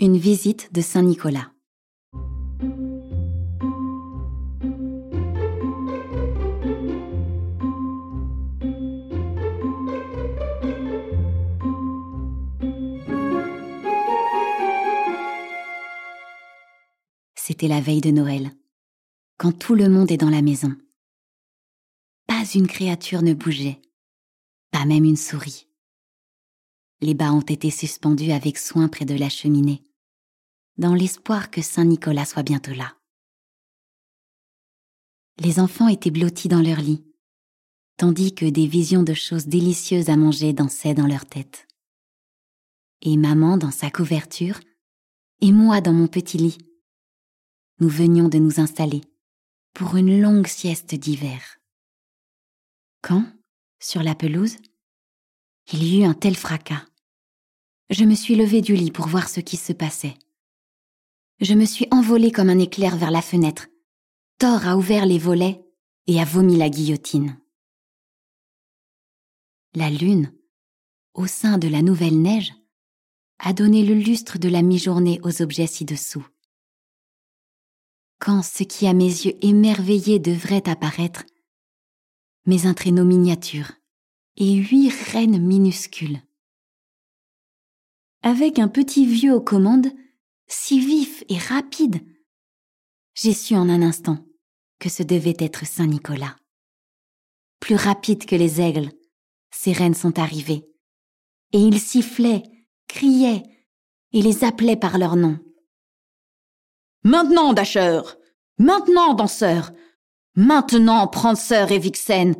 Une visite de Saint Nicolas. C'était la veille de Noël, quand tout le monde est dans la maison. Pas une créature ne bougeait, pas même une souris. Les bas ont été suspendus avec soin près de la cheminée, dans l'espoir que Saint Nicolas soit bientôt là. Les enfants étaient blottis dans leur lit, tandis que des visions de choses délicieuses à manger dansaient dans leur tête. Et maman dans sa couverture, et moi dans mon petit lit. Nous venions de nous installer pour une longue sieste d'hiver. Quand, sur la pelouse, il y eut un tel fracas je me suis levée du lit pour voir ce qui se passait. Je me suis envolée comme un éclair vers la fenêtre. Thor a ouvert les volets et a vomi la guillotine. La lune, au sein de la nouvelle neige, a donné le lustre de la mi-journée aux objets ci-dessous. Quand ce qui à mes yeux émerveillés devrait apparaître, mais un traîneau miniature et huit reines minuscules avec un petit vieux aux commandes, si vif et rapide. J'ai su en un instant que ce devait être Saint Nicolas. Plus rapide que les aigles, ces reines sont arrivées, et il sifflait, criait, et les appelait par leur nom. Maintenant, Dacheur! Maintenant, danseur! Maintenant, Pranceur et Vixen!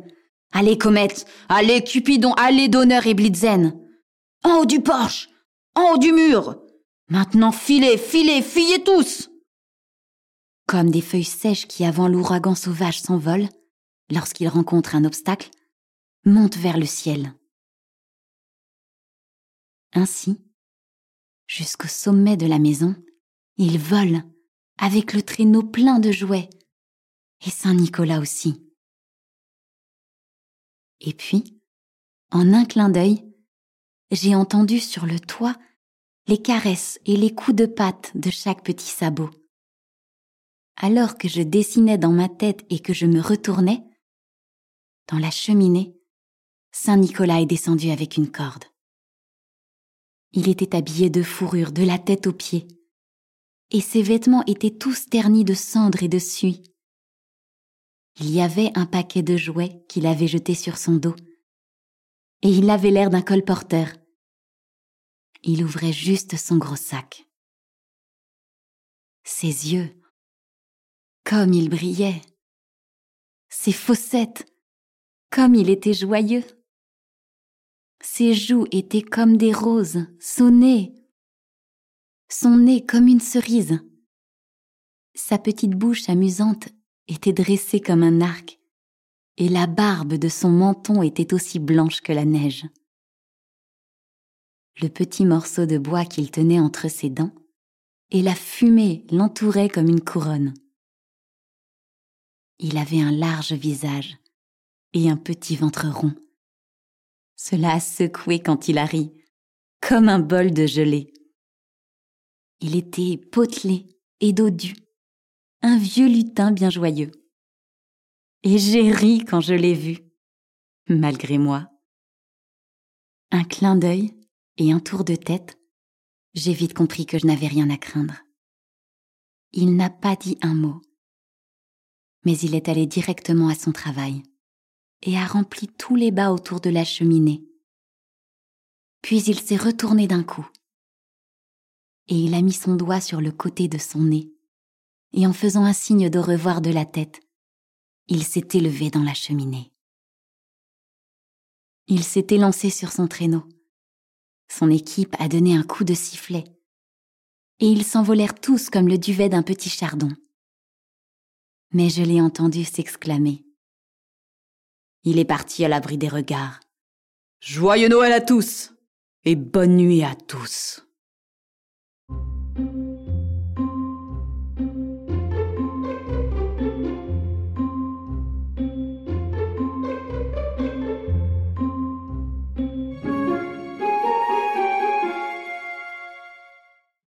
Allez, Comète! Allez, Cupidon! Allez, Donneur et Blitzen! En haut du porche en haut du mur Maintenant filez, filez, fuyez tous Comme des feuilles sèches qui, avant l'ouragan sauvage, s'envolent, lorsqu'ils rencontrent un obstacle, montent vers le ciel. Ainsi, jusqu'au sommet de la maison, ils volent avec le traîneau plein de jouets, et Saint Nicolas aussi. Et puis, en un clin d'œil, j'ai entendu sur le toit les caresses et les coups de patte de chaque petit sabot. Alors que je dessinais dans ma tête et que je me retournais, dans la cheminée, Saint Nicolas est descendu avec une corde. Il était habillé de fourrure de la tête aux pieds, et ses vêtements étaient tous ternis de cendres et de suie. Il y avait un paquet de jouets qu'il avait jeté sur son dos, et il avait l'air d'un colporteur. Il ouvrait juste son gros sac. Ses yeux, comme ils brillaient. Ses fossettes, comme il était joyeux. Ses joues étaient comme des roses, son nez. Son nez comme une cerise. Sa petite bouche amusante était dressée comme un arc et la barbe de son menton était aussi blanche que la neige. Le petit morceau de bois qu'il tenait entre ses dents, et la fumée l'entourait comme une couronne. Il avait un large visage et un petit ventre rond. Cela a secoué quand il a ri, comme un bol de gelée. Il était potelé et dodu, un vieux lutin bien joyeux et j'ai ri quand je l'ai vu, malgré moi. Un clin d'œil et un tour de tête, j'ai vite compris que je n'avais rien à craindre. Il n'a pas dit un mot, mais il est allé directement à son travail et a rempli tous les bas autour de la cheminée. Puis il s'est retourné d'un coup et il a mis son doigt sur le côté de son nez et en faisant un signe de revoir de la tête, il s'est élevé dans la cheminée. Il s'est élancé sur son traîneau. Son équipe a donné un coup de sifflet. Et ils s'envolèrent tous comme le duvet d'un petit chardon. Mais je l'ai entendu s'exclamer. Il est parti à l'abri des regards. Joyeux Noël à tous et bonne nuit à tous.